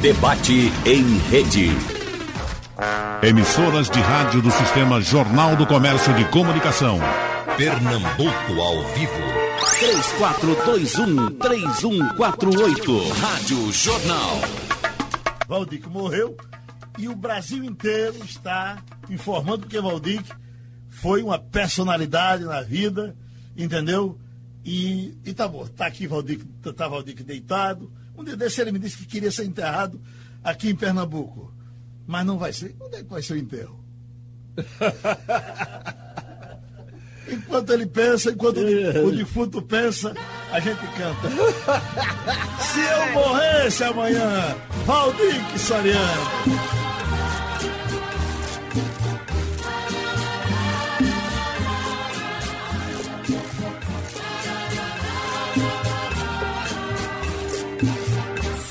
Debate em rede. Emissoras de rádio do Sistema Jornal do Comércio de Comunicação. Pernambuco ao vivo. 3421-3148. Rádio Jornal. Valdir morreu e o Brasil inteiro está informando que Valdir foi uma personalidade na vida, entendeu? E, e tá bom, tá aqui Valdir, tá Valdir deitado. Um dia desse ele me disse que queria ser enterrado aqui em Pernambuco. Mas não vai ser. Onde é que vai ser o enterro? enquanto ele pensa, enquanto o defunto pensa, a gente canta. Se eu morresse amanhã, Valdir Soriano.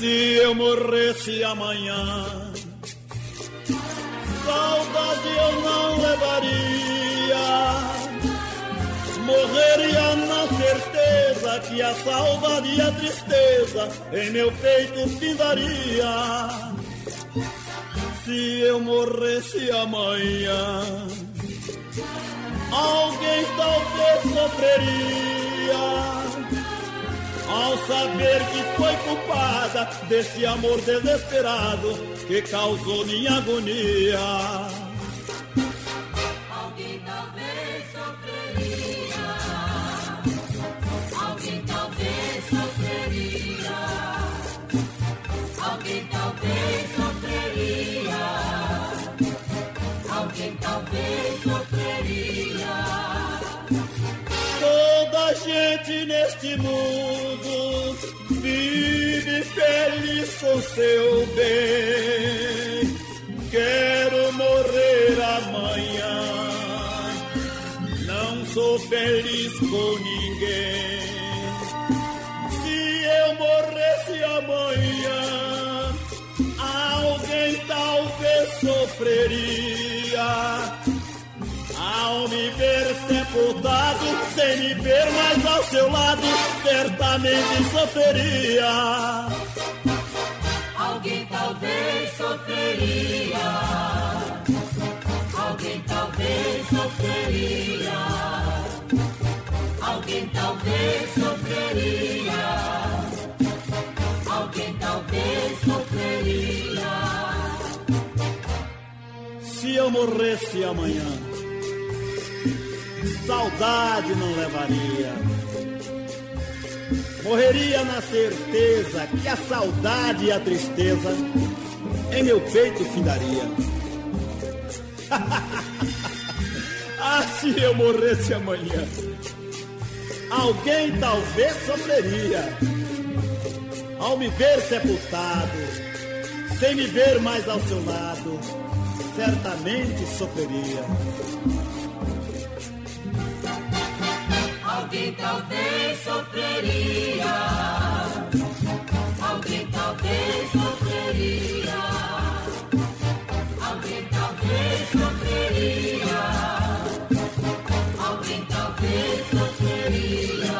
Se eu morresse amanhã, saudade eu não levaria. Morreria na certeza que a saudade e a tristeza em meu peito findaria. Se eu morresse amanhã, alguém talvez sofreria ao saber que foi culpada desse amor desesperado que causou minha agonia. Alguém talvez sofreria, alguém talvez sofreria, alguém talvez sofreria, alguém talvez sofreria. Toda gente neste mundo feliz com seu bem. Quero morrer amanhã, não sou feliz com ninguém. Se eu morresse amanhã, alguém talvez sofreria. Ao me ver sem me ver mais ao seu lado, certamente sofreria. Alguém talvez sofreria, alguém talvez sofreria, alguém talvez sofreria, alguém talvez sofreria. Se eu morresse amanhã, saudade não levaria. Morreria na certeza que a saudade e a tristeza em meu peito findaria. ah, se eu morresse amanhã, alguém talvez sofreria ao me ver sepultado, sem me ver mais ao seu lado, certamente sofreria. Alguém talvez sofreria. Alguém talvez sofreria. Alguém talvez sofreria. Alguém talvez sofreria.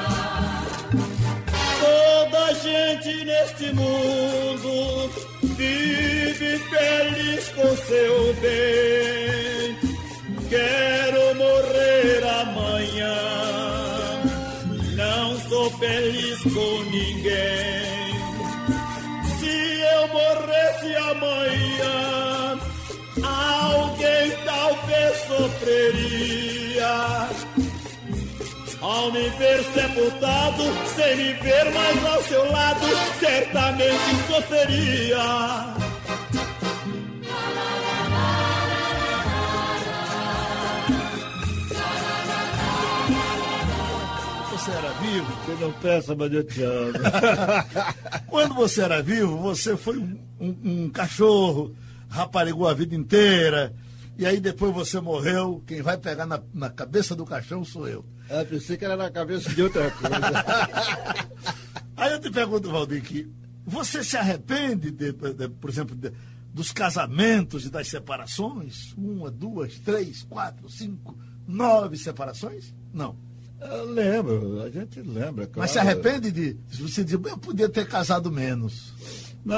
Toda gente neste mundo vive feliz com seu bem. Quero com ninguém. Se eu morresse amanhã, alguém talvez sofreria. Ao me ver sepultado, sem me ver mais ao seu lado, certamente sofreria. Você não peça, mas eu te amo. Quando você era vivo, você foi um, um, um cachorro, raparigou a vida inteira, e aí depois você morreu, quem vai pegar na, na cabeça do caixão sou eu. Ah, pensei que era na cabeça de outra coisa. Aí eu te pergunto, Valdir, que você se arrepende, de, de- de- por exemplo, de- dos casamentos e das separações? Uma, duas, três, quatro, cinco, nove separações? Não. Eu lembro, a gente lembra. Mas se claro. arrepende de. Se você diz, eu podia ter casado menos. Não,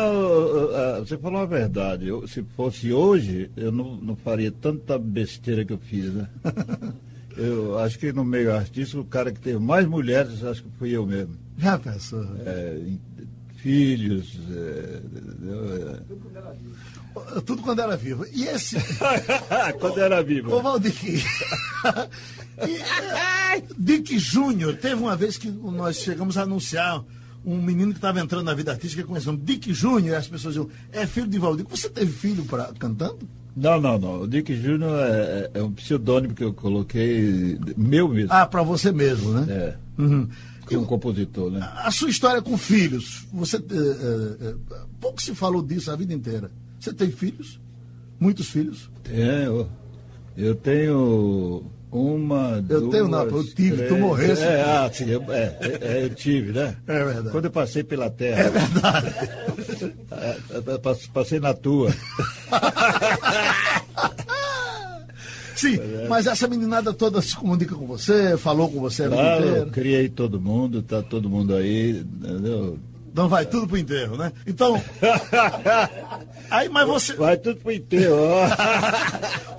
ah, você falou a verdade. Eu, se fosse hoje, eu não, não faria tanta besteira que eu fiz, né? Eu acho que no meio artístico, o cara que teve mais mulheres, acho que fui eu mesmo. Já pensou? É, filhos. é, entendeu? Tudo quando era vivo. E esse. É. Quando era vivo. Ô, Valdir. Eh, Dick Júnior, teve uma vez que nós chegamos a anunciar um menino que estava entrando na vida artística que conhecemos Dick Júnior, e as pessoas diziam, é filho de Valdir. Você teve filho pra, cantando? Não, não, não. O Dick Júnior é, é um pseudônimo que eu coloquei, meu mesmo. Ah, para você mesmo, né? É. Uhum. Como compositor, né? A sua história com filhos, você eh, eh, pouco se falou disso a vida inteira. Você tem filhos? Muitos filhos? Tenho. Eu tenho uma. Eu duas, tenho, não, eu tive, tu morresse. É, ah, sim, eu, é, é, eu tive, né? É verdade. Quando eu passei pela terra. É verdade. é, pass- passei na tua. Sim, mas essa meninada toda se comunica com você, falou com você Claro, criei todo mundo, tá todo mundo aí, entendeu? Então vai tudo pro enterro, né? Então. Aí, mas você. Vai tudo pro inteiro, ó.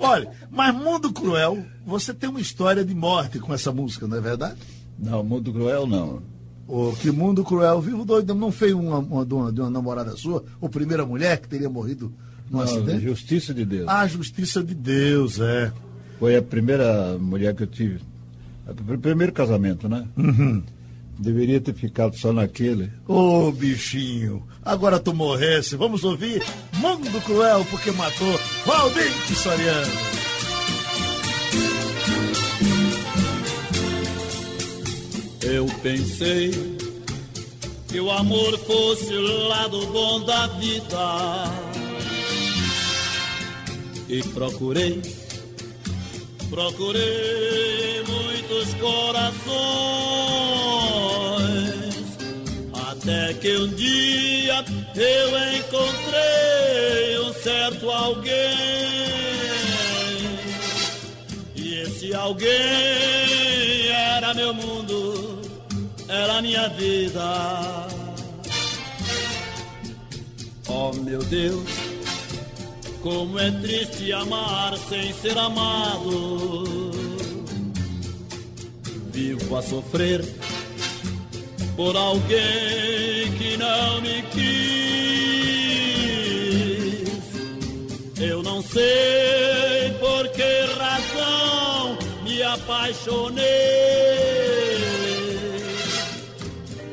Olha, mas Mundo Cruel, você tem uma história de morte com essa música, não é verdade? Não, Mundo Cruel não. O que Mundo Cruel, Vivo Doido, não foi uma, uma- de, uma, de uma namorada sua, ou primeira mulher que teria morrido num não acidente? Justiça de Deus. A justiça de Deus, é. Foi a primeira mulher que eu tive. O primeiro casamento, né? Uhum. Deveria ter ficado só naquele. Ô bichinho, agora tu morresse. Vamos ouvir Mundo Cruel porque matou Valdir Soriano. Eu pensei que o amor fosse o lado bom da vida e procurei, procurei muitos corações até que um dia eu encontrei um certo alguém e esse alguém era meu mundo, era minha vida. Oh meu Deus, como é triste amar sem ser amado. Vivo a sofrer por alguém que não me quis. Eu não sei por que razão me apaixonei.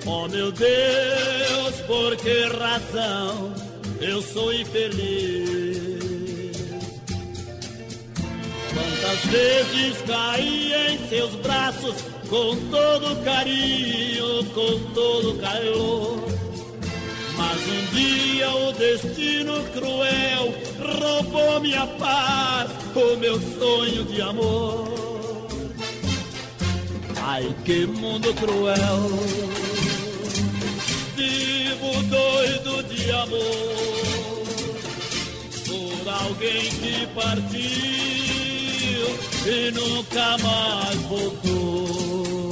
Oh meu Deus, por que razão eu sou infeliz? Quantas vezes caí em seus braços com todo carinho, com todo calor. Mas um dia o destino cruel roubou minha paz, o meu sonho de amor. Ai, que mundo cruel, vivo doido de amor por alguém que partiu e nunca mais voltou.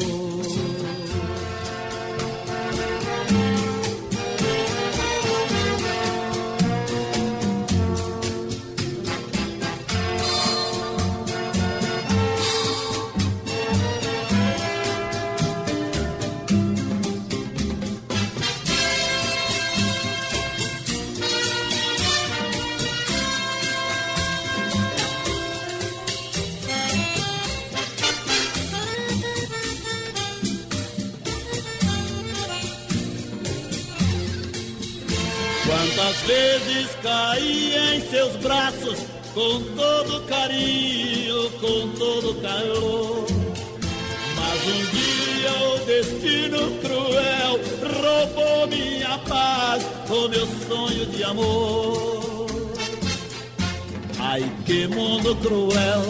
Vezes caí em seus braços com todo carinho, com todo calor. Mas um dia o destino cruel roubou minha paz, o meu sonho de amor. Ai, que mundo cruel,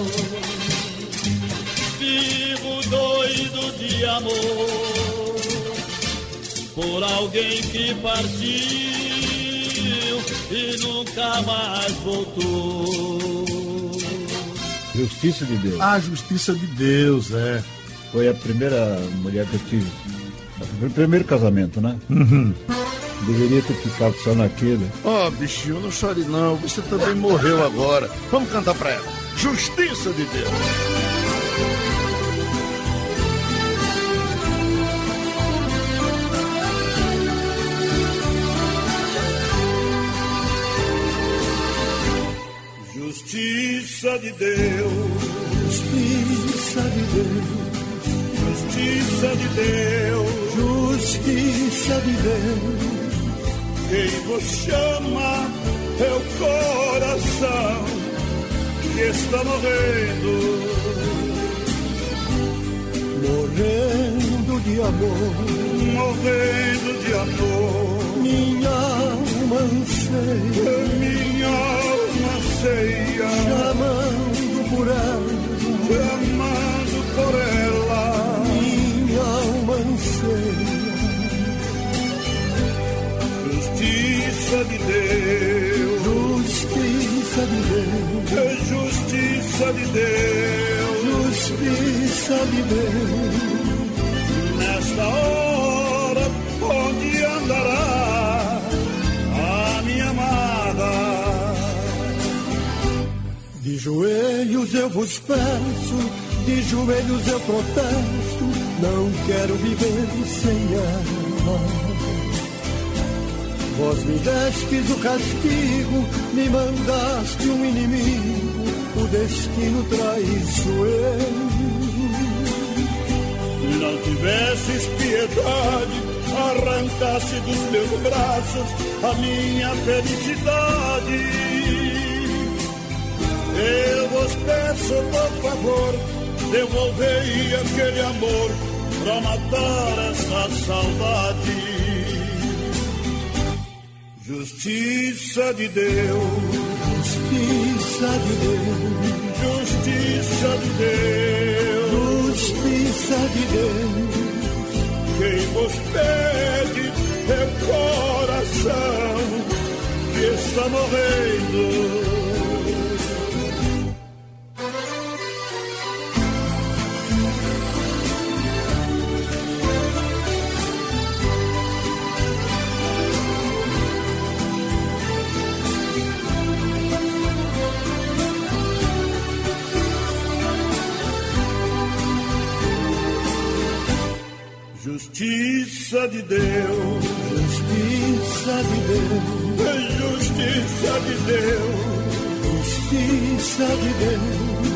vivo doido de amor por alguém que partiu e nunca mais voltou. Justiça de Deus. A justiça de Deus, é. Foi a primeira mulher que eu tive. O primeiro casamento, né? Deveria ter ficado só naquele. Ó, oh, bichinho, não chore não. Você também morreu agora. Vamos cantar pra ela. Justiça de Deus. Justiça de Deus, justiça de Deus, justiça de Deus, justiça de Deus. Quem vos chama é o coração que está morrendo, morrendo de amor, morrendo de amor. Minha alma anseia, minha alma anseia, chamando por ela, chamando por ela. Minha alma anseia justiça de Deus, justiça de Deus, justiça de Deus, justiça de Deus. Nesta hora, onde joelhos eu vos peço, de joelhos eu protesto, não quero viver sem ela. Vós me destes o castigo, me mandaste um inimigo, o destino traiçoeiro. Não tivesses piedade, arrancasse dos meus braços a minha felicidade. Eu vos peço, por favor, devolvei aquele amor pra matar essa saudade. Justiça de Deus, justiça de Deus, justiça de Deus, justiça de Deus. Quem vos pede é o coração que está morrendo. Justiça de Deus, justiça de Deus, justiça de Deus, justiça de Deus.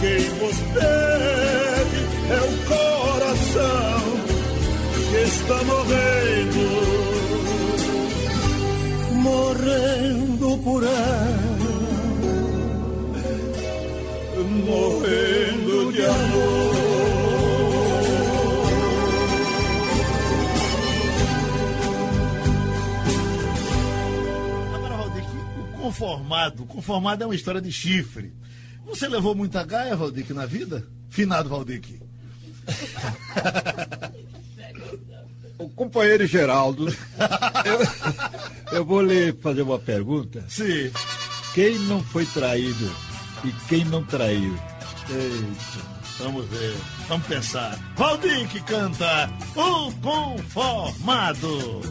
Quem vos pede é o coração que está morrendo, conformado. Conformado é uma história de chifre. Você levou muita gaia, Valdic, na vida? Finado, Valdic. O companheiro Geraldo, eu, eu, vou lhe fazer uma pergunta. Sim. Quem não foi traído e quem não traiu? Eita, vamos ver, vamos pensar. Valdir canta O Conformado.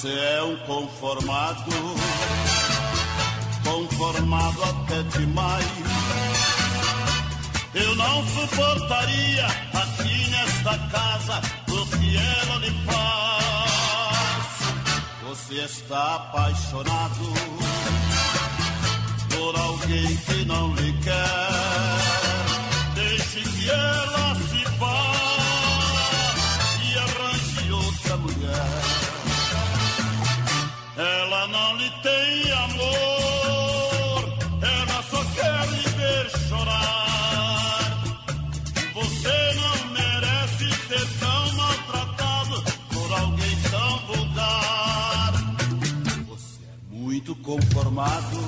Você é um conformado, conformado até demais. Eu não suportaria aqui nesta casa o que ela lhe faz. Você está apaixonado por alguém que não lhe quer. Deixe que ela se vá e arranje outra mulher. Conformado,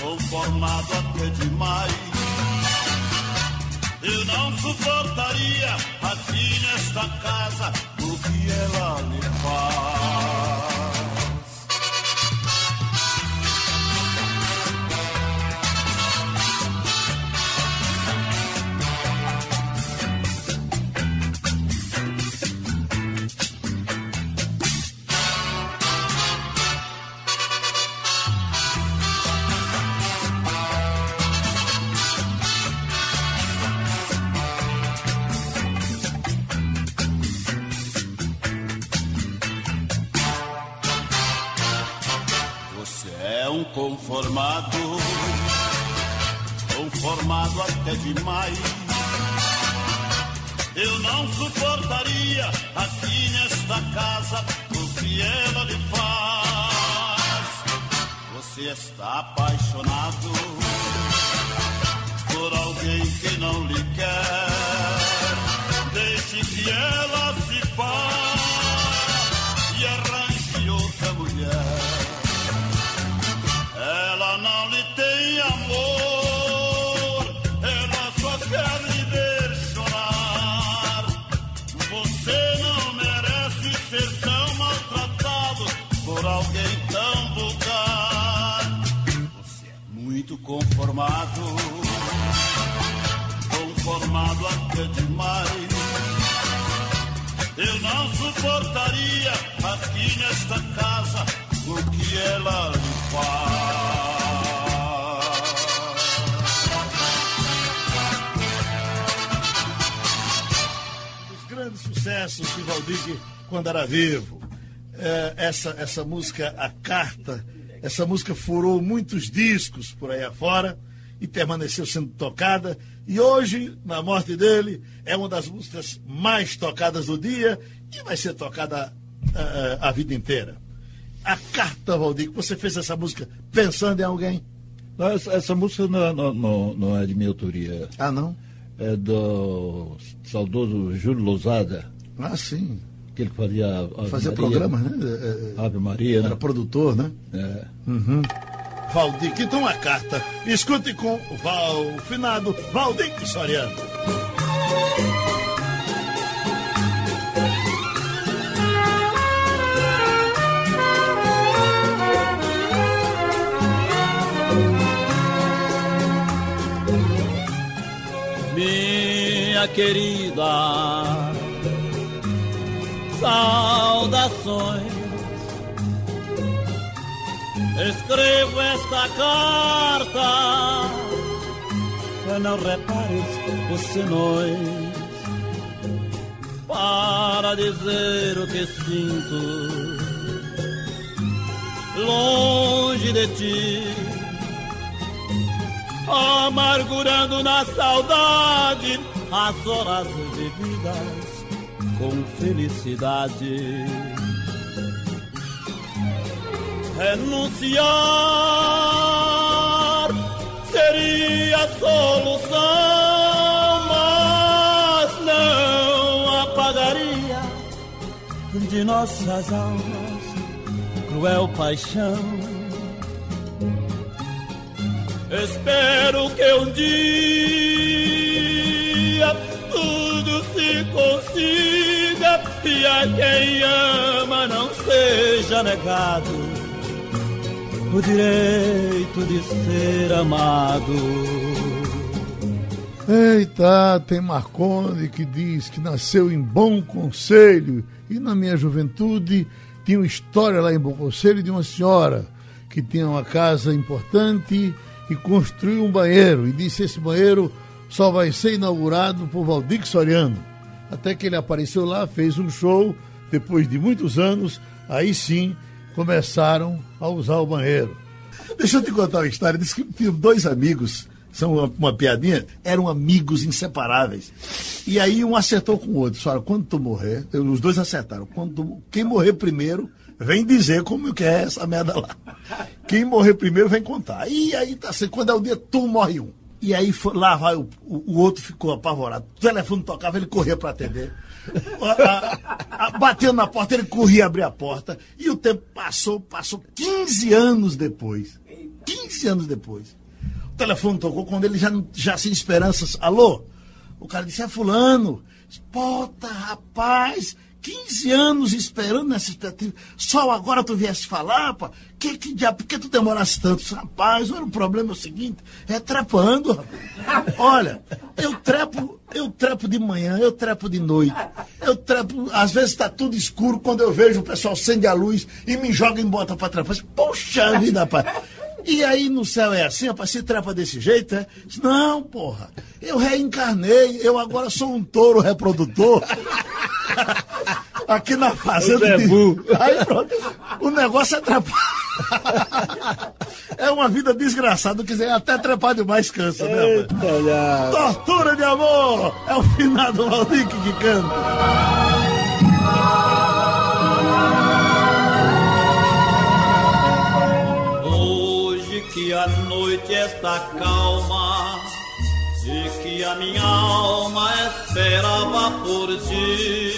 conformado até demais. Eu não suportaria aqui nesta casa o que ela me faz. Conformado, conformado até demais. Eu não suportaria aqui nesta casa o que ela lhe faz. Você está apaixonado por alguém que não lhe quer. Deixe que ela se vá e arranje outra mulher. Conformado, conformado até demais. Eu não suportaria aqui nesta casa o que ela lhe faz. Sucessos de Valdir quando era vivo. É, essa, essa música, A Carta, essa música furou muitos discos por aí afora e permaneceu sendo tocada. E hoje, na morte dele, é uma das músicas mais tocadas do dia e vai ser tocada eh, a vida inteira. A Carta, Valdir, você fez essa música pensando em alguém? Não, essa, essa música não, é- não- não- não é de minha autoria. Ah, não? É do saudoso Júlio Lousada, Ah, sim. Que ele fazia Ave Fazia Maria, programa, né? Eh, eh, Ave Maria, Era né? produtor, né? É. Valdir, então a carta. Escute com o Val, finado Valdir Soriano. minha querida, saudações. Escrevo esta carta para não repares os senões, para dizer o que sinto longe de ti amargurando na saudade as horas vividas com felicidade. Renunciar seria a solução, mas não apagaria de nossas almas cruel paixão. Espero que um dia se consiga e a quem ama não seja negado o direito de ser amado. Eita, tem Marconi que diz que nasceu em Bom Conselho e na minha juventude tinha uma história lá em Bom Conselho de uma senhora que tinha uma casa importante e construiu um banheiro e disse esse banheiro só vai ser inaugurado por Valdir Soriano. Até que ele apareceu lá, fez um show, depois de muitos anos, aí sim começaram a usar o banheiro. Deixa eu te contar uma história. Diz que tinha dois amigos, são uma, uma piadinha, eram amigos inseparáveis. E aí um acertou com o outro. Olha, quando tu morrer, os dois acertaram. Quando tu- quem morrer primeiro, vem dizer como que é essa merda lá. Quem morrer primeiro vem contar. E aí tá assim, quando é o dia, tu morre um. E aí foi- lá vai o, o, outro ficou apavorado. O telefone tocava, ele corria para atender. A- a- a- batendo na porta, ele corria abrir a porta. E o tempo passou, passou 15 anos depois. 15 anos depois. O telefone tocou quando ele já, já sem esperanças. Alô? O cara disse, é fulano. Puta, rapaz, 15 anos esperando nessa expectativa. Só agora tu viesse falar, pá. Que, que diabo, por que tu demorasse tanto? Rapaz, olha, o problema é o seguinte, é trepando, rapaz. Olha, eu trepo, eu trepo de manhã, eu trepo de noite. Eu trepo, às vezes está tudo escuro, quando eu vejo o pessoal acende a luz e me joga em bota para trepar. Poxa vida, rapaz. E aí no céu é assim, rapaz, se trepa desse jeito, é? Não, porra, eu reencarnei, eu agora sou um touro reprodutor. Aqui na fazenda. De... Aí pronto, o negócio é trepar. É uma vida desgraçada, quiser até trepar demais cansa, né? Eita, já. Tortura de amor! É o finado Valdir que canta. Noite está calma e que a minha alma esperava por ti.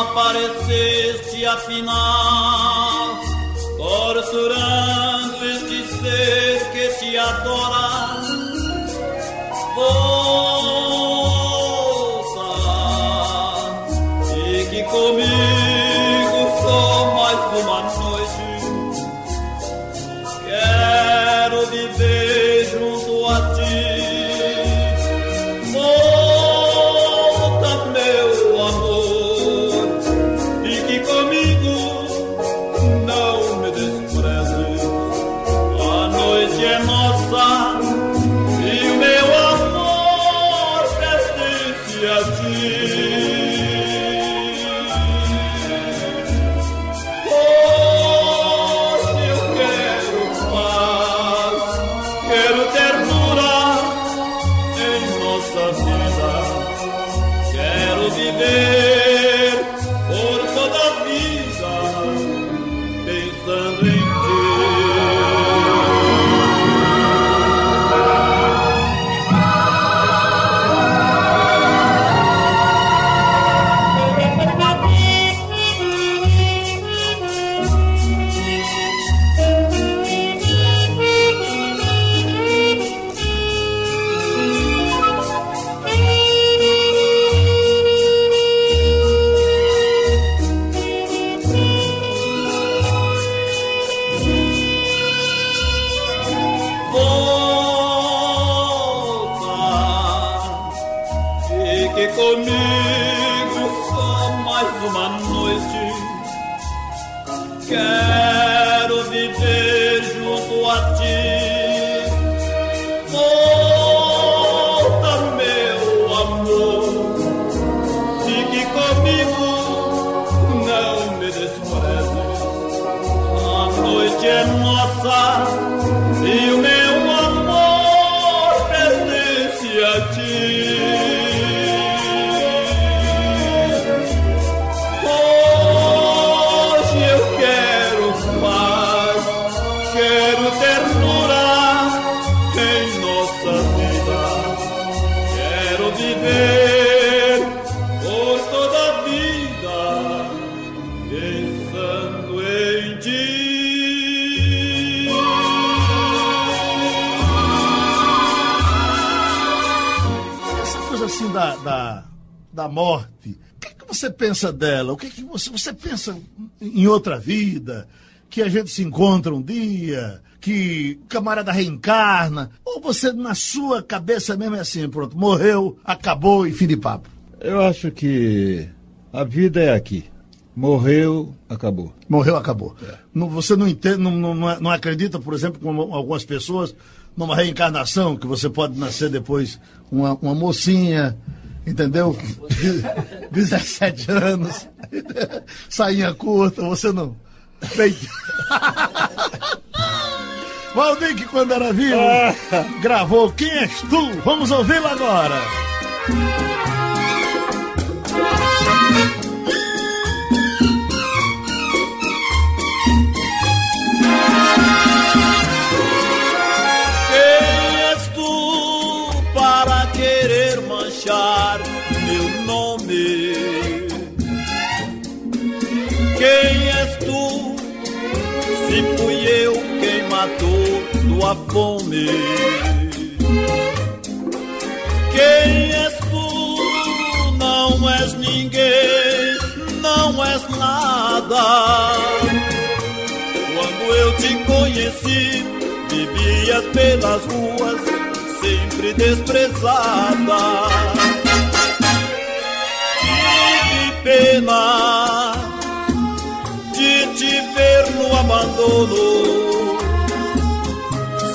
Apareceste afinal, torturando este ser que te adora. Fique comigo só mais uma noite. Da morte, o que, que você pensa dela? O que, que você, você pensa em outra vida? Que a gente se encontra um dia? Que o camarada reencarna? Ou você, na sua cabeça mesmo, é assim, pronto, morreu, acabou e fim de papo? Eu acho que a vida é aqui. Morreu, acabou. Morreu, acabou. Não, você não, entende, não, não, não acredita, por exemplo, como algumas pessoas, numa reencarnação, que você pode nascer depois uma, uma mocinha, entendeu? De 17 anos, sainha curta, você não. Peito. Valdir, que quando era vivo, gravou Quem És Tu? Vamos ouvi-lo agora. Tua fome? Quem és tu? Não és ninguém, não és nada. Quando eu te conheci, vivias pelas ruas, sempre desprezada. Tive pena de te ver no abandono,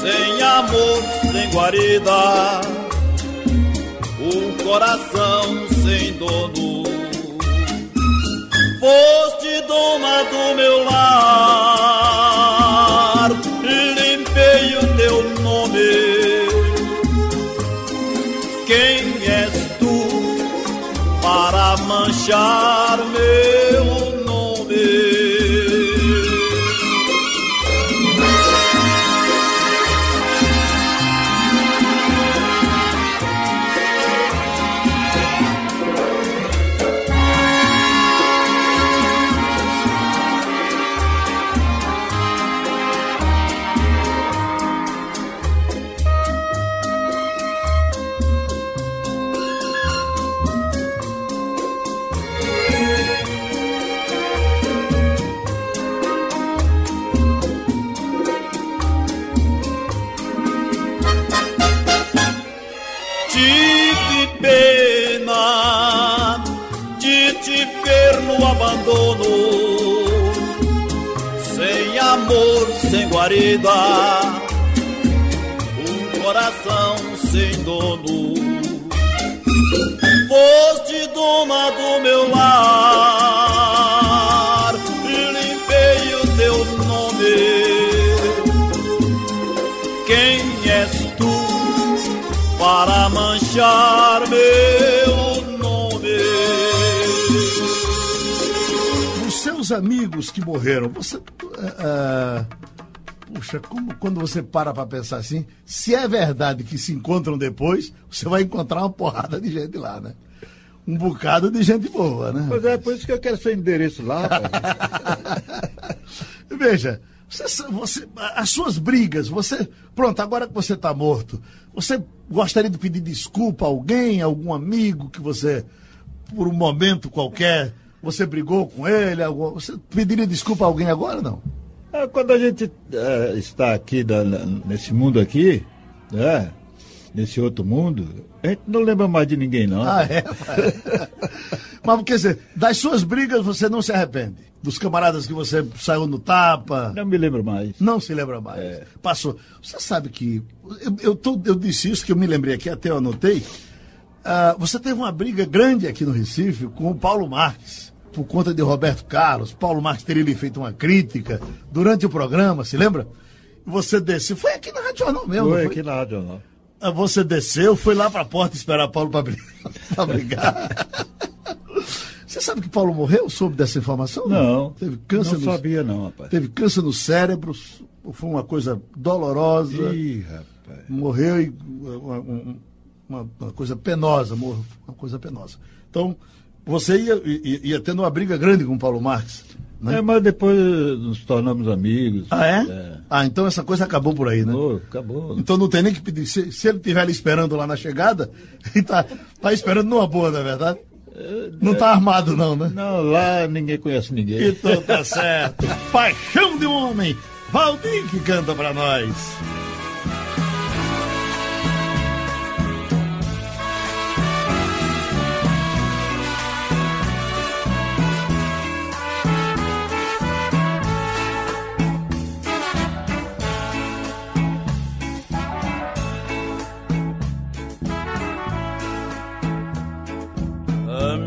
sem amor, sem guarida, um coração sem dono. Foste dona do meu lar, limpei o teu nome. Quem és tu para manchar amigos que morreram, você. ah, puxa, como, quando você para pra pensar assim, se é verdade que se encontram depois, você vai encontrar uma porrada de gente lá, né? Um bocado de gente boa, né? Pois é, por isso que eu quero seu endereço lá. Veja, você, você- as suas brigas, você. Pronto, agora que você está morto, você gostaria de pedir desculpa a alguém, a algum amigo que você, por um momento qualquer, você brigou com ele? você pediria desculpa a alguém agora não? Ah, Quando a gente eh, está aqui da- nesse mundo aqui, né? Nesse outro mundo, a gente não lembra mais de ninguém, não. Ah, é? Mas quer dizer, das suas brigas você não se arrepende? Dos camaradas que você saiu no tapa? Não me lembro mais. Não se lembra mais. Passou. Você sabe que. Eu, eu, tô- eu disse isso que eu me lembrei aqui, até eu anotei. Ah, você teve uma briga grande aqui no Recife com o Paulo Marques, por conta de Roberto Carlos. Paulo Marques teria lhe feito uma crítica durante o programa, se lembra? Você desceu. Foi aqui na Rádio Jornal mesmo. Foi não aqui na Rádio Jornal. Ah, Você desceu, foi lá pra porta esperar Paulo pra brigar. Você sabe que Paulo morreu? Soube dessa informação? Não, Teve câncer não no sabia não, rapaz. Teve câncer no cérebro, foi uma coisa dolorosa. Ih, rapaz. Morreu e uma, um- uma- uma coisa penosa, morreu, uma coisa penosa. Então, você ia, ia, ia tendo uma briga grande com o Paulo Marques. Né? É, mas depois nos tornamos amigos. Ah, é? É. Ah, então essa coisa acabou por aí, né? Acabou, acabou. Então não tem nem que pedir. Se, se ele estiver ali esperando lá na chegada, ele tá, tá esperando numa boa, não é verdade? Não tá armado, não, né? Não, lá ninguém conhece ninguém. Então tá certo. Paixão de um homem. Valdir que canta pra nós.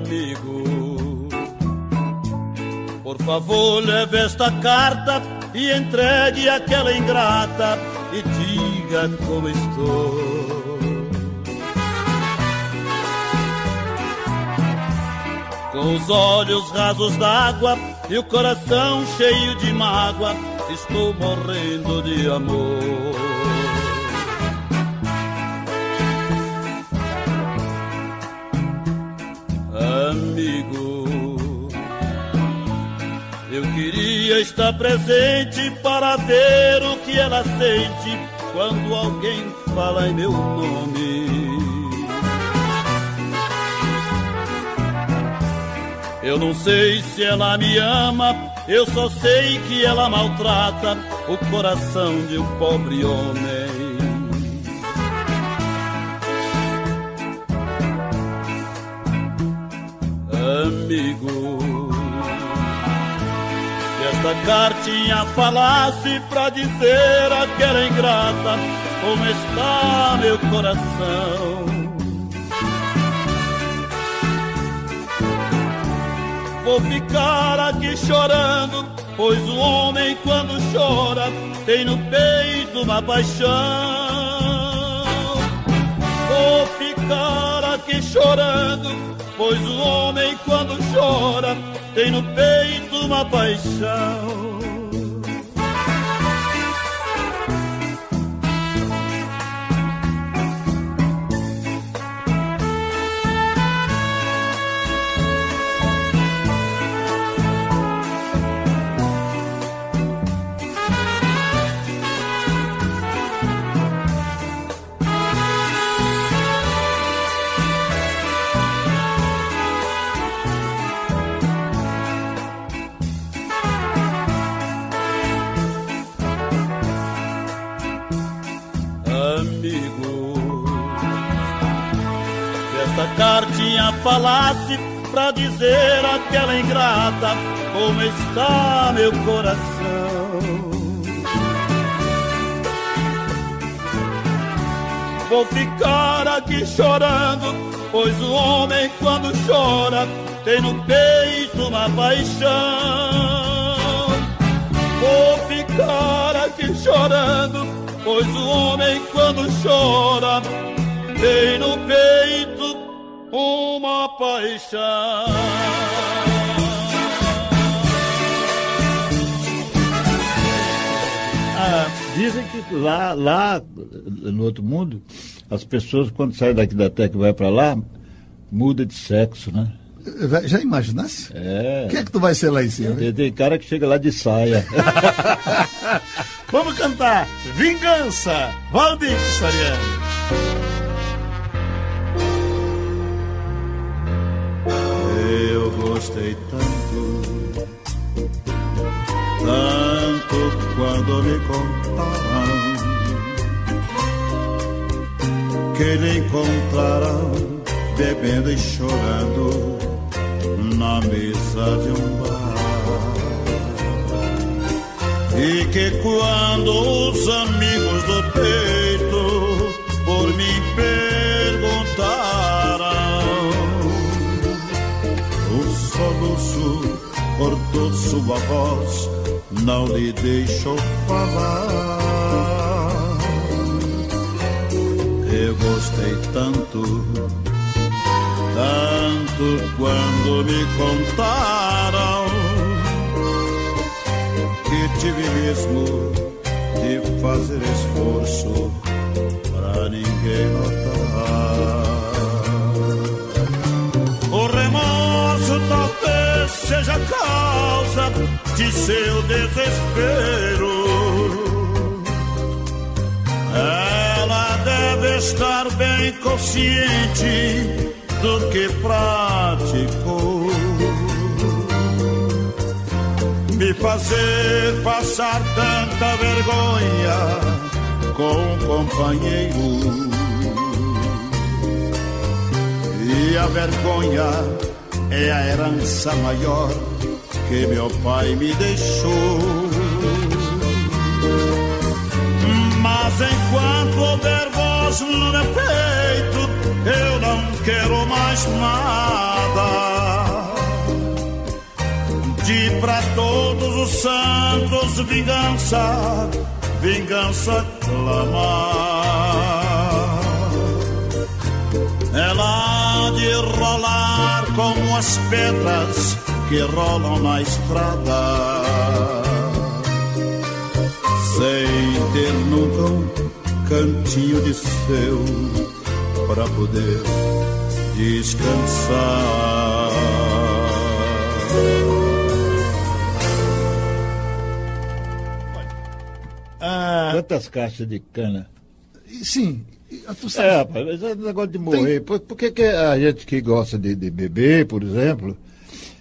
Amigo, por favor, leve esta carta e entregue àquela ingrata e diga como estou. Com os olhos rasos d'água e o coração cheio de mágoa, estou morrendo de amor. Eu queria estar presente para ver o que ela sente quando alguém fala em meu nome. Eu não sei se ela me ama, eu só sei que ela maltrata o coração de um pobre homem. Amigo, esta cartinha falasse pra dizer àquela ingrata como está meu coração. Vou ficar aqui chorando, pois o homem quando chora tem no peito uma paixão. Vou ficar aqui chorando, pois o homem quando chora tem no peito uma paixão. Cartinha falasse pra dizer àquela ingrata como está meu coração. Vou ficar aqui chorando, pois o homem quando chora tem no peito uma paixão. Vou ficar aqui chorando, pois o homem quando chora tem no peito uma paixão. Ah, dizem que lá, lá no outro mundo, as pessoas quando saem daqui da Terra e vai para lá, muda de sexo, né? Já imaginasse? É. O que é que tu vai ser lá em cima? Tem, tem cara que chega lá de saia. Vamos cantar Vingança, Valdir Soriano. Tanto, tanto quando me contaram que lhe encontraram bebendo e chorando na mesa de um bar. E que quando os amigos do peito sua voz, não lhe deixou falar. Eu gostei tanto, tanto quando me contaram que tive mesmo de fazer esforço para ninguém notar. Seja causa de seu desespero. Ela deve estar bem consciente do que praticou. Me fazer passar tanta vergonha com um companheiro. E a vergonha é a herança maior que meu pai me deixou. Mas enquanto houver voz no meu peito, eu não quero mais nada. De pra todos os santos vingança, vingança clamar. As pedras que rolam na estrada, sem ter nunca um cantinho de seu para poder descansar. Ah, Quantas caixas de cana? Sim, é, rapaz, esse negócio de morrer. Tem... Por, por, que, que a gente que gosta de, de beber, por exemplo,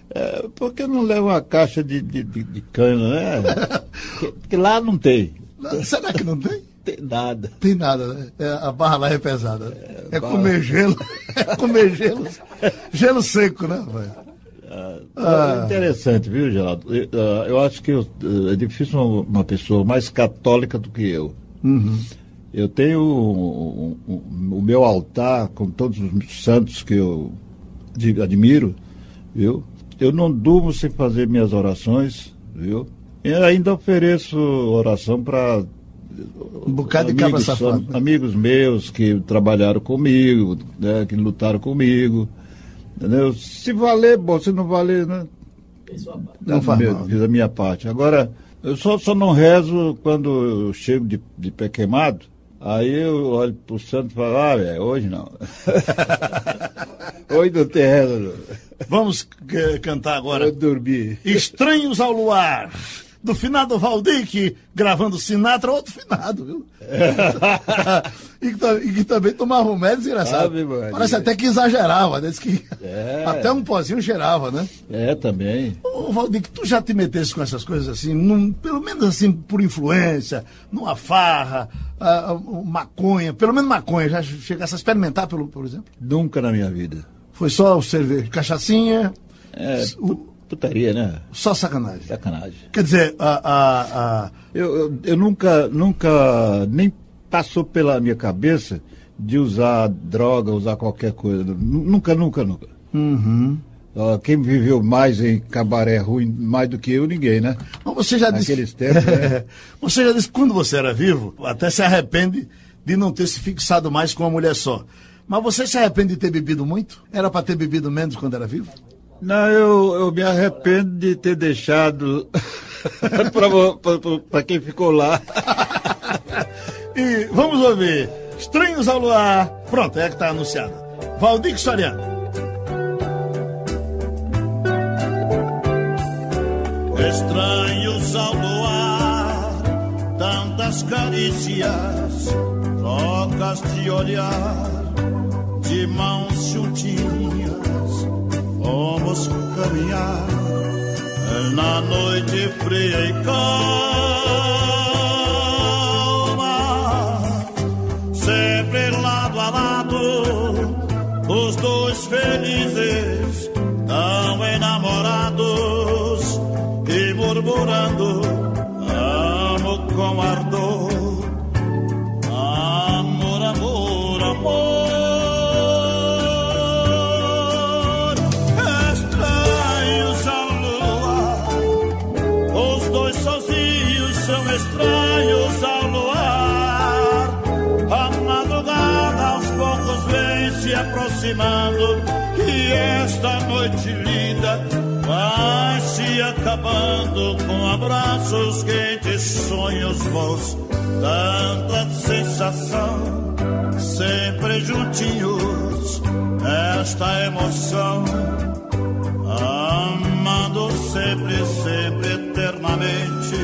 É, por que não leva uma caixa de, de, de, de cana, né? Porque, porque lá não tem. Será que não tem? Tem nada. Tem nada, né? É, a barra lá é pesada. É, comer gelo. É comer gelo. Gelo seco, né, velho? É interessante, viu, Geraldo? Eu, ah, eu acho que eu- é difícil uma, uma pessoa mais católica do que eu. Eu tenho um- um- um- o meu altar com todos os santos que eu admiro, viu? Eu não durmo sem fazer minhas orações, viu? E ainda ofereço oração para Um bocado de safado. né? amigos meus que trabalharam comigo, né, que lutaram comigo. Entendeu? Se valer, bom, se não valer, né? Não faz Meu- mal. Fiz a minha parte. Agora, eu só, só não rezo quando eu chego de, de pé queimado. Aí eu olho pro santo e falo, ah, velho, hoje não. hoje não tem reza. Vamos eh, cantar agora. Eu dormi. Estranhos ao Luar. Do finado Valdic, gravando Sinatra, outro finado, viu? e, que, e que também tomava um engraçado. Ave Maria. Parece até que exagerava, né? Que É. até um pozinho cheirava, né? É, também. Ô, Valdic, tu já te metesse com essas coisas assim, num- pelo menos assim, por influência, numa farra, ah, ah, maconha, pelo menos maconha, já chegasse a experimentar, pelo, por exemplo? Nunca na minha vida. Foi só o cerveja, cachaçinha, É, o- putaria, né? só sacanagem. Sacanagem. Quer dizer, a, a, a- Eu, eu, eu nunca, nunca, nem passou pela minha cabeça de usar droga, usar qualquer coisa. Nu- Nunca, nunca, nunca. Ó, quem viveu mais em cabaré ruim, mais do que eu, ninguém, né? Mas você já disse. Naqueles tempos, né? você já disse que quando você era vivo, até se arrepende de não ter se fixado mais com uma mulher só. Mas você se arrepende de ter bebido muito? Era para ter bebido menos quando era vivo? Não, eu, eu me arrependo de ter deixado para quem ficou lá. E vamos ouvir. Estranhos ao luar. Pronto, é que tá anunciada. Valdir Soriano. Estranhos ao luar, tantas carícias, trocas de olhar, de mãos juntinhas, vamos caminhar na noite fria e calma, acabando com abraços quentes, sonhos bons, tanta sensação, sempre juntinhos, esta emoção amando sempre, sempre eternamente,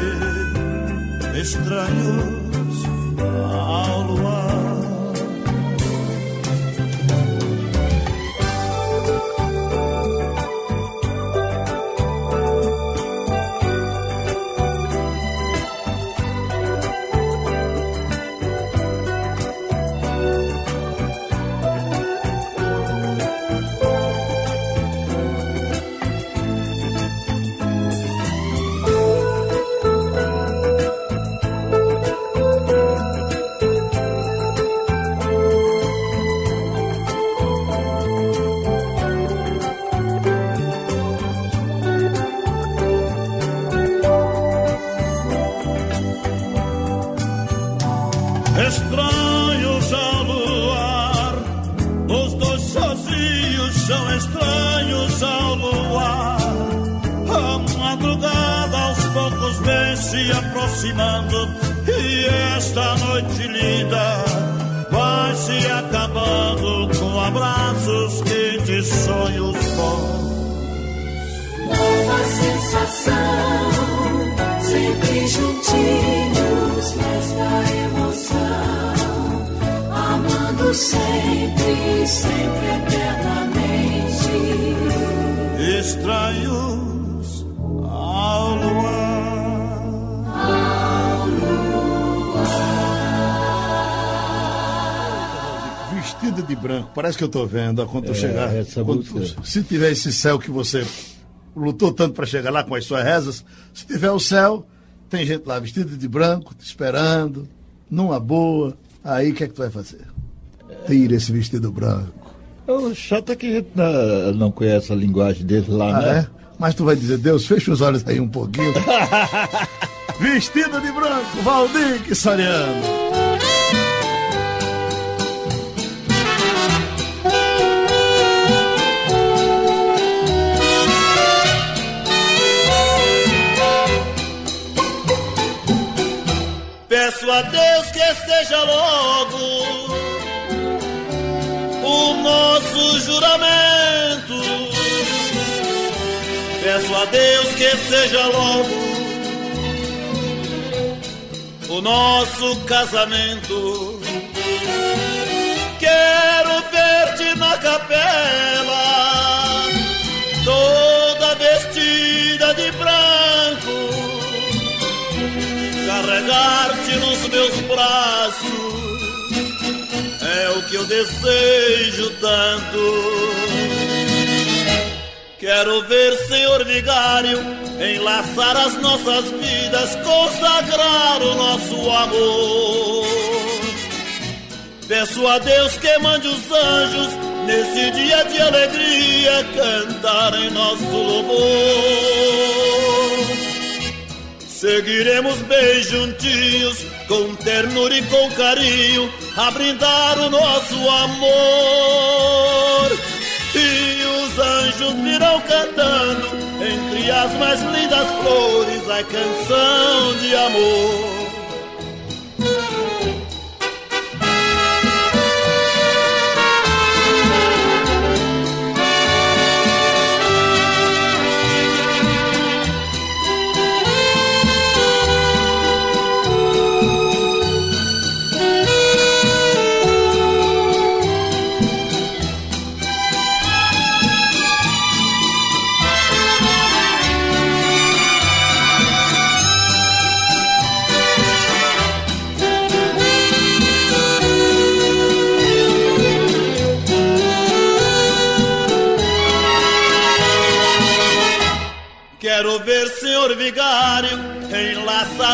estranhos ao luar. Parece que eu tô vendo quando É, chegar. quando tu- se tiver esse céu que você lutou tanto para chegar lá com as suas rezas, se tiver o céu, tem gente lá vestida de branco, te esperando, numa boa. Aí o que é que tu vai fazer? Tira esse vestido branco. O chato é que a gente não, não conhece a linguagem deles lá, Ah, né? é? Mas tu vai dizer, Deus, fecha os olhos aí um pouquinho. Vestido de branco, Valdir Soriano. Peço a Deus que seja logo o nosso juramento. Peço a Deus que seja logo o nosso casamento. Quero ver-te na capela, carregar-te nos meus braços é o que eu desejo tanto. Quero ver, Senhor Vigário, enlaçar as nossas vidas, consagrar o nosso amor. Peço a Deus que mande os anjos nesse dia de alegria cantar em nosso louvor. Seguiremos bem juntinhos, com ternura e com carinho, a brindar o nosso amor. E os anjos virão cantando, entre as mais lindas flores, a canção de amor.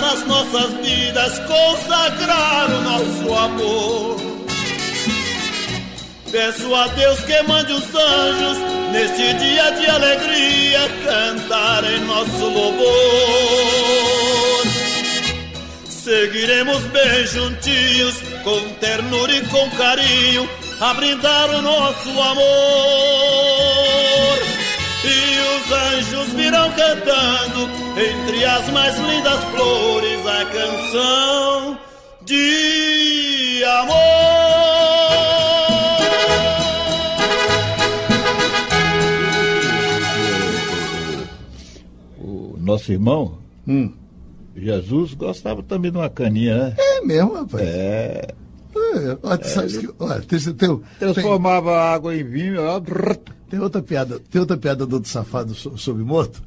Enlaçar as nossas vidas, consagrar o nosso amor. Peço a Deus que mande os anjos neste dia de alegria cantar em nosso louvor. Seguiremos bem juntinhos, com ternura e com carinho, a brindar o nosso amor. E os anjos virão cantando, entre as mais lindas flores, a canção de amor. O nosso irmão, Hum. Jesus, gostava também de uma caninha, né? É mesmo, rapaz. É. É, olha, sabes que, olha, tem, tem, tem, Transformava a água em vinho, ó. tem outra piada, tem outra piada do outro safado so- sobre morto,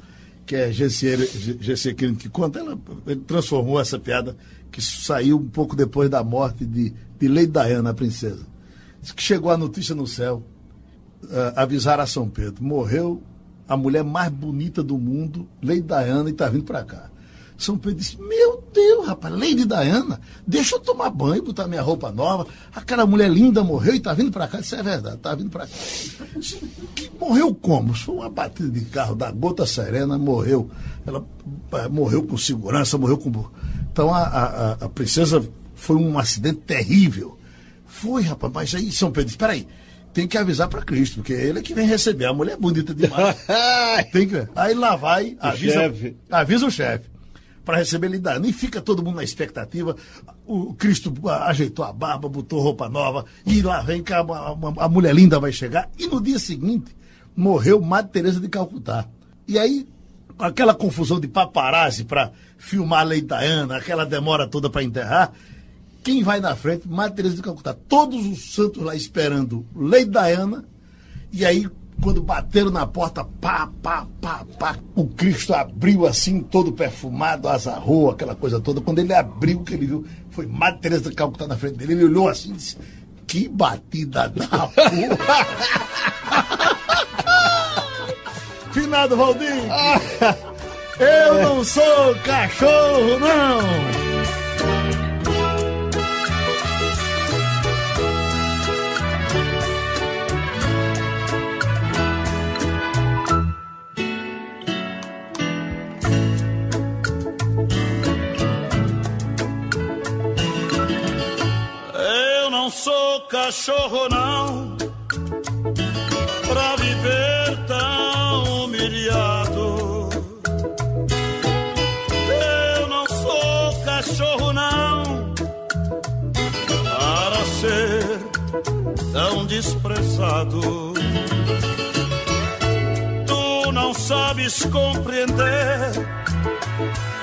que é GC Quirino que conta, ela, transformou essa piada que saiu um pouco depois da morte de, de Lady Diana, a princesa. Diz que chegou a notícia no céu, ah, avisar a São Pedro, morreu a mulher mais bonita do mundo, Lady Diana, e está vindo para cá. São Pedro disse, Deus, rapaz, Lady Diana, deixa eu tomar banho, botar minha roupa nova. Aquela mulher linda morreu e está vindo para cá. Isso é verdade, está vindo para cá. Que morreu como? Foi uma batida de carro da gota serena, morreu. Ela eh, morreu com segurança, morreu com. Então a, a, a- princesa foi um acidente terrível. Foi, rapaz, mas aí São Pedro disse, peraí, tem que avisar para Cristo, porque ele é que vem receber. A mulher é bonita demais. tem que. Aí lá vai, avisa, chefe. avisa o chefe para receber ele da E fica todo mundo na expectativa. O Cristo ajeitou a barba, botou roupa nova, e lá vem cá, a, a- a mulher linda vai chegar. E no dia seguinte, morreu Madre Teresa de Calcutá. E aí, aquela confusão de paparazzi para filmar a Lei Diana, aquela demora toda para enterrar, quem vai na frente? Madre Teresa de Calcutá. Todos os santos lá esperando Lei Diana, e aí quando bateram na porta, pá, pá, pá, pá, o Cristo abriu assim, todo perfumado, azarrou, aquela coisa toda. Quando ele abriu, o que ele viu foi Madre Teresa de Calcutá na frente dele. Ele olhou assim e disse: Que batida da porra! Finado Valdir! Eu não sou cachorro, não! Desprezado. Tu não sabes compreender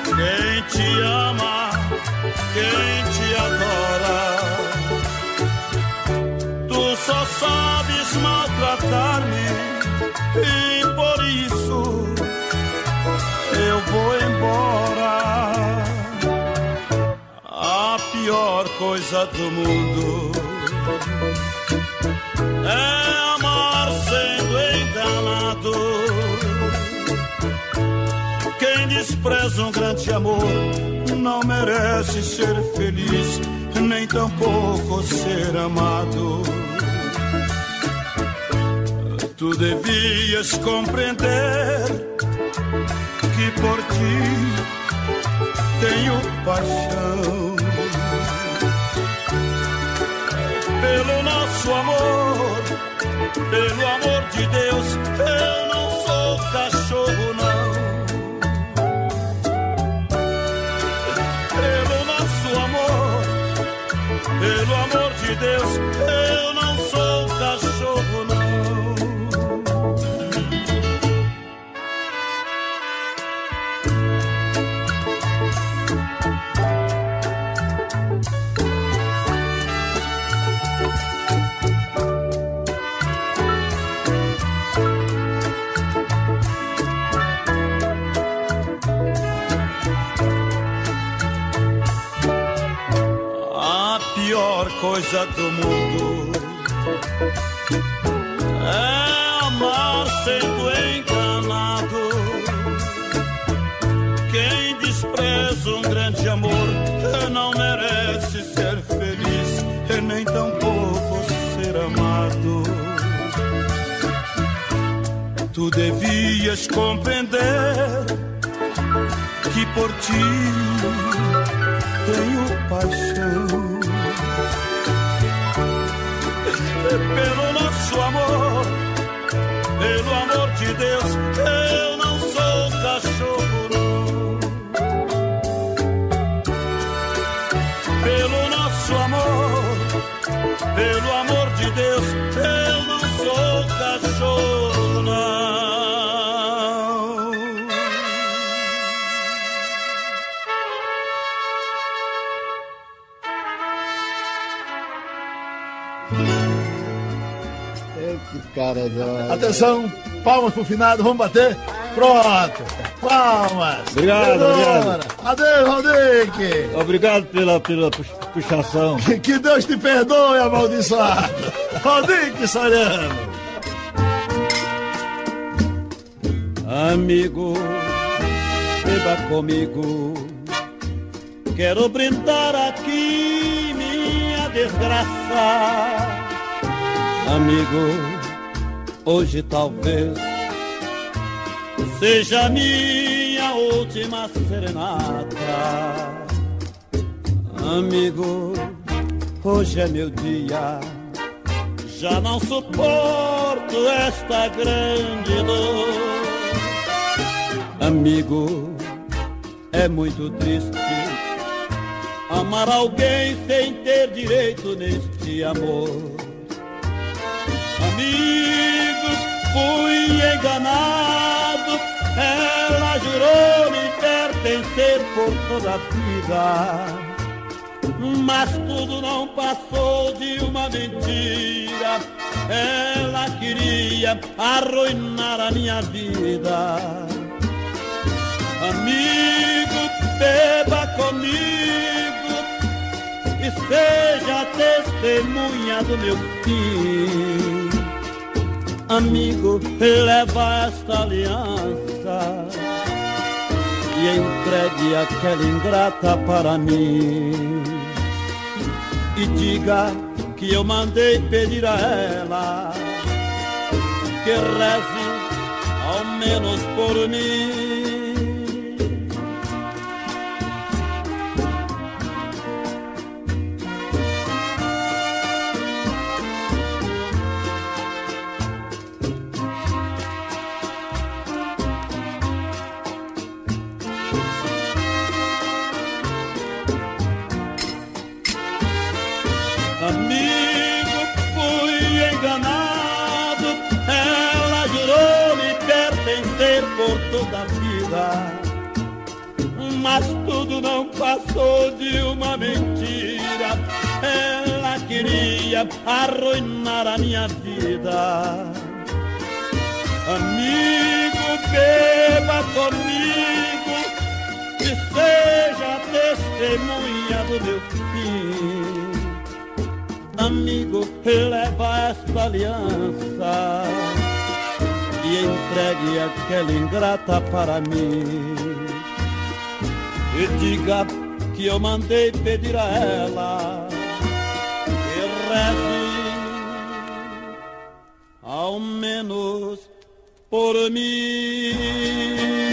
quem te ama, quem te adora. Tu só sabes maltratar-me e por isso eu vou embora. A pior coisa do mundo despreza um grande amor não merece ser feliz, nem tampouco ser amado. Tu devias compreender que por ti tenho paixão. Pelo nosso amor, pelo amor de Deus, eu não sou cachorro, Deus, devias compreender que por ti tenho paixão. Pelo nosso amor, pelo amor de Deus, Esse cara já. Atenção, palmas pro finado, vamos bater? Pronto, palmas. Obrigado, Agora. Adeus, Valdir. Obrigado pela, pela pux- puxação. Que, Deus te perdoe, amaldiçoado. Valdir Soriano. Amigo, beba comigo. Quero brindar aqui desgraça. Amigo, hoje talvez seja minha última serenata. Amigo, hoje é meu dia. Já não suporto esta grande dor. Amigo, é muito triste amar alguém sem ter direito neste amor. Amigo, fui enganado, ela jurou me pertencer por toda a vida. Mas tudo não passou de uma mentira. ela queria arruinar a minha vida. Amigo, beba comigo e seja testemunha do meu fim. Amigo, leva esta aliança e entregue aquela ingrata para mim. E diga que eu mandei pedir a ela que reze ao menos por mim. Não passou de uma mentira. Ela queria arruinar a minha vida. Amigo, beba comigo e seja testemunha do meu fim amigo, leva esta aliança e entregue aquela ingrata para mim. E diga que eu mandei pedir a ela que reze ao menos por mim.